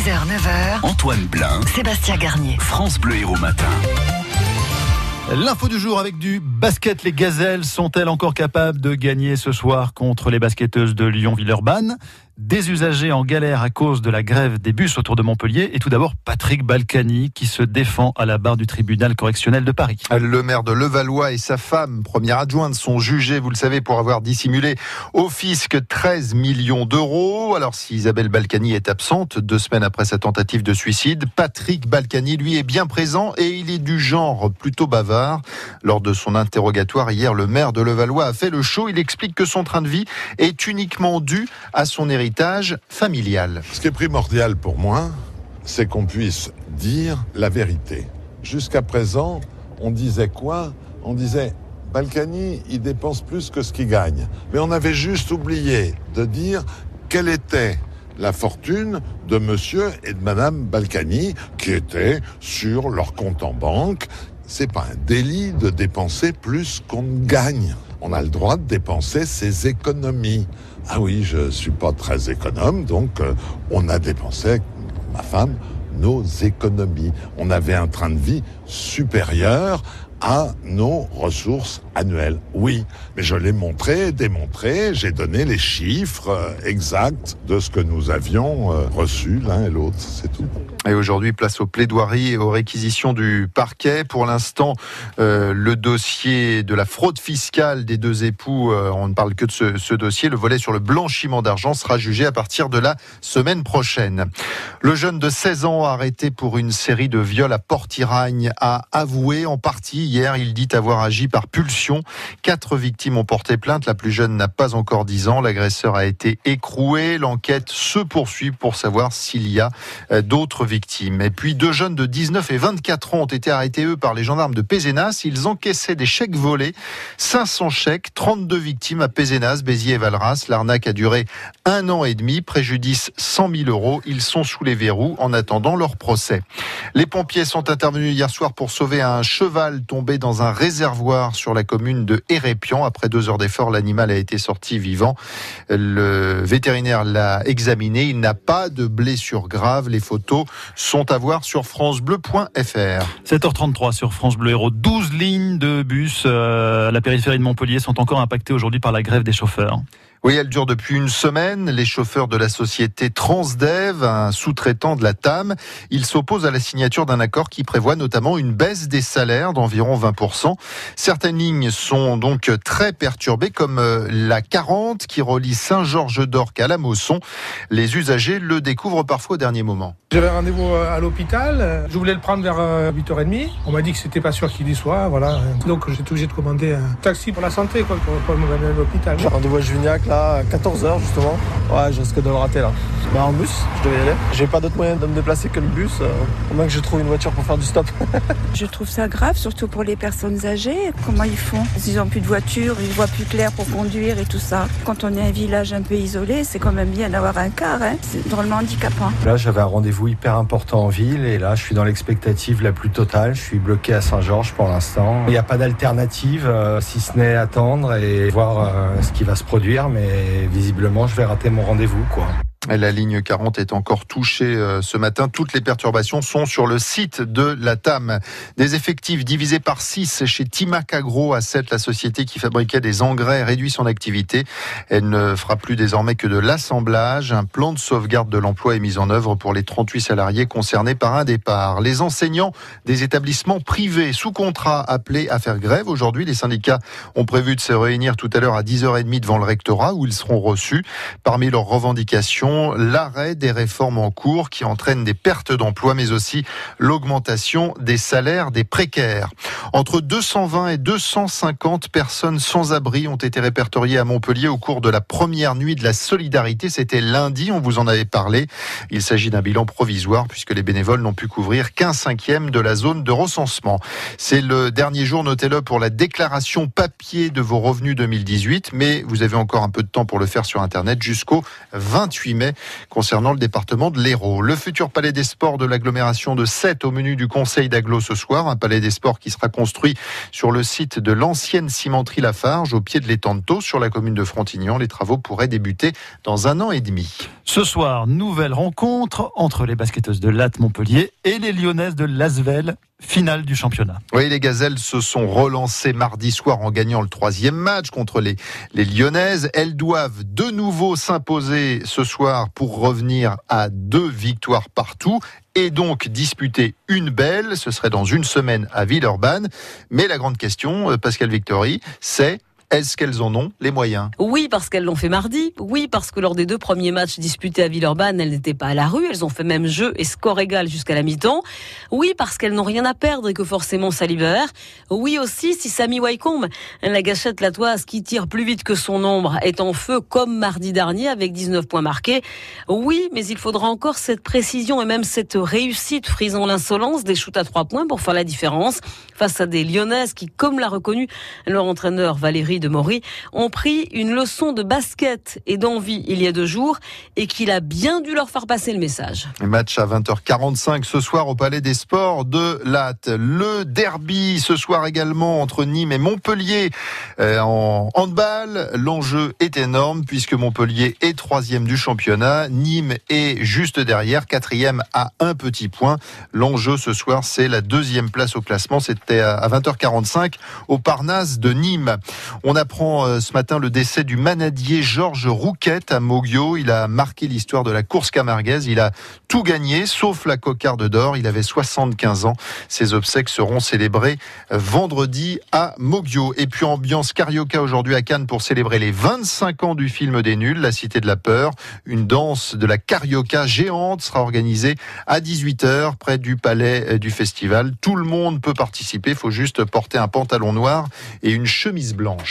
6h, 9h, Antoine Blin, Sébastien Garnier. France Bleu Héros Matin. L'info du jour avec du basket. Les gazelles sont-elles encore capables de gagner ce soir contre les basketteuses de Lyon-Villeurbanne? Des usagers en galère à cause de la grève des bus autour de Montpellier. Et tout d'abord, Patrick Balkany qui se défend à la barre du tribunal correctionnel de Paris. Le maire de Levallois et sa femme, première adjointe, sont jugés, vous le savez, pour avoir dissimulé au fisc 13 millions d'euros. Alors si Isabelle Balkany est absente, deux semaines après sa tentative de suicide, Patrick Balkany, lui, est bien présent et il est du genre plutôt bavard. Lors de son interrogatoire hier, le maire de Levallois a fait le show. Il explique que son train de vie est uniquement dû à son héritage Ce qui est primordial pour moi, c'est qu'on puisse dire la vérité. Jusqu'à présent, on disait quoi? On disait Balkany, il dépense plus que ce qu'il gagne. Mais on avait juste oublié de dire quelle était la fortune de monsieur et de madame Balkany qui était sur leur compte en banque. C'est pas un délit de dépenser plus qu'on gagne. On a le droit de dépenser ses économies. Ah oui, je suis pas très économe, donc euh, on a dépensé ma femme nos économies. On avait un train de vie supérieur à nos ressources annuelles. Oui, mais je l'ai montré, démontré, j'ai donné les chiffres euh, exacts de ce que nous avions euh, reçu l'un et l'autre, c'est tout. Et aujourd'hui, place aux plaidoiries et aux réquisitions du parquet. Pour l'instant, euh, le dossier de la fraude fiscale des deux époux, euh, on ne parle que de ce, ce, dossier. Le volet sur le blanchiment d'argent sera jugé à partir de la semaine prochaine. Le jeune de 16 ans arrêté pour une série de viols à Port-Iragne a avoué en partie hier. Il dit avoir agi par pulsion. Quatre victimes ont porté plainte. La plus jeune n'a pas encore 10 ans. L'agresseur a été écroué. L'enquête se poursuit pour savoir s'il y a euh, d'autres victimes. Et puis deux jeunes de 19 et 24 ans ont été arrêtés, eux, par les gendarmes de Pézenas. Ils encaissaient des chèques volés, 500 chèques, 32 victimes à Pézenas, Béziers et Valras. L'arnaque a duré un an et demi, préjudice 100 000 euros. Ils sont sous les verrous en attendant leur procès. Les pompiers sont intervenus hier soir pour sauver un cheval tombé dans un réservoir sur la commune de Hérépian. Après deux heures d'effort, l'animal a été sorti vivant. Le vétérinaire l'a examiné. Il n'a pas de blessure grave. Les photos sont à voir sur francebleu.fr. 7h33 sur France Bleu Héros. 12 lignes de bus euh, à la périphérie de Montpellier sont encore impactées aujourd'hui par la grève des chauffeurs. Oui, elle dure depuis une semaine. Les chauffeurs de la société Transdev, un sous-traitant de la TAM, ils s'opposent à la signature d'un accord qui prévoit notamment une baisse des salaires d'environ 20%. Certaines lignes sont donc très perturbées, comme euh, la 40 qui relie Saint-Georges-d'Orc à la Mosson. Les usagers le découvrent parfois au dernier moment. J'avais rendez-vous euh, à l'hôpital. Je voulais le prendre vers 8h30. On m'a dit que c'était pas sûr qu'il y soit. Voilà. Donc j'ai été obligé de commander un taxi pour la santé quoi, pour, pour me ramener à l'hôpital. J'ai rendez-vous à Juvignac là, à 14h justement. Ouais, je risque de le rater là. Bah en bus, je devais y aller. J'ai pas d'autre moyen de me déplacer que le bus. Euh, au moins que je trouve une voiture pour faire du stop. je trouve ça grave, surtout pour les personnes âgées. Comment ils font? Ils ont plus de voiture, ils voient plus clair pour conduire et tout ça. Quand on est un village un peu isolé, c'est quand même bien d'avoir un car. Hein. C'est drôlement handicapant. Là, j'avais un rendez-vous hyper important en ville et là, je suis dans l'expectative la plus totale. Je suis bloqué à Saint-Georges pour l'instant. Il n'y a pas d'alternative euh, si ce n'est attendre et voir euh, ce qui va se produire, mais visiblement, je vais rater mon rendez-vous, quoi. La ligne 40 est encore touchée euh, ce matin. Toutes les perturbations sont sur le site de la TAM. Des effectifs divisés par 6 chez Timac Agro à 7, la société qui fabriquait des engrais réduit son activité. Elle ne fera plus désormais que de l'assemblage. Un plan de sauvegarde de l'emploi est mis en œuvre pour les 38 salariés concernés par un départ. Les enseignants des établissements privés sous contrat appelés à faire grève. Aujourd'hui, les syndicats ont prévu de se réunir tout à l'heure à 10h30 devant le rectorat où ils seront reçus. Parmi leurs revendications, l'arrêt des réformes en cours qui entraînent des pertes d'emplois, mais aussi l'augmentation des salaires des précaires. Entre 220 et 250 personnes sans abri ont été répertoriées à Montpellier au cours de la première nuit de la solidarité. C'était lundi, on vous en avait parlé. Il s'agit d'un bilan provisoire puisque les bénévoles n'ont pu couvrir qu'un cinquième de la zone de recensement. C'est le dernier jour, notez-le, pour la déclaration papier de vos revenus 2018, mais vous avez encore un peu de temps pour le faire sur Internet jusqu'au 28 mai Concernant le département de l'Hérault. Le futur palais des sports de l'agglomération de 7 au menu du conseil d'agglo ce soir. Un palais des sports qui sera construit sur le site de l'ancienne cimenterie Lafarge au pied de l'étang de sur la commune de Frontignan. Les travaux pourraient débuter dans un an et demi. Ce soir, nouvelle rencontre entre les basketteuses de Latte Montpellier et les Lyonnaises de Lasvel finale du championnat. Oui, les Gazelles se sont relancées mardi soir en gagnant le troisième match contre les, les Lyonnaises. Elles doivent de nouveau s'imposer ce soir pour revenir à deux victoires partout et donc disputer une belle. Ce serait dans une semaine à Villeurbanne. Mais la grande question, euh, Pascal Victory, c'est est-ce qu'elles en ont les moyens? Oui, parce qu'elles l'ont fait mardi. Oui, parce que lors des deux premiers matchs disputés à Villeurbanne, elles n'étaient pas à la rue. Elles ont fait même jeu et score égal jusqu'à la mi-temps. Oui, parce qu'elles n'ont rien à perdre et que forcément ça libère. Oui aussi, si Samy Wycombe, la gâchette latoise qui tire plus vite que son ombre, est en feu comme mardi dernier avec 19 points marqués. Oui, mais il faudra encore cette précision et même cette réussite frisant l'insolence des shoots à trois points pour faire la différence face à des Lyonnaises qui, comme l'a reconnu leur entraîneur Valérie de Maury ont pris une leçon de basket et d'envie il y a deux jours et qu'il a bien dû leur faire passer le message. Match à 20h45 ce soir au Palais des Sports de Latte. Le derby ce soir également entre Nîmes et Montpellier euh, en handball. L'enjeu est énorme puisque Montpellier est troisième du championnat. Nîmes est juste derrière, quatrième à un petit point. L'enjeu ce soir, c'est la deuxième place au classement. C'était à 20h45 au Parnasse de Nîmes. Apprend euh, ce matin le décès du manadier Georges Rouquette à Moguio. Il a marqué l'histoire de la course camarguaise. Il a tout gagné, sauf la cocarde d'or. Il avait 75 ans. Ses obsèques seront célébrées vendredi à Moguio. Et puis ambiance carioca aujourd'hui à Cannes pour célébrer les 25 ans du film des nuls, La Cité de la Peur. Une danse de la carioca géante sera organisée à 18h près du palais euh, du festival. Tout le monde peut participer. Il faut juste porter un pantalon noir et une chemise blanche.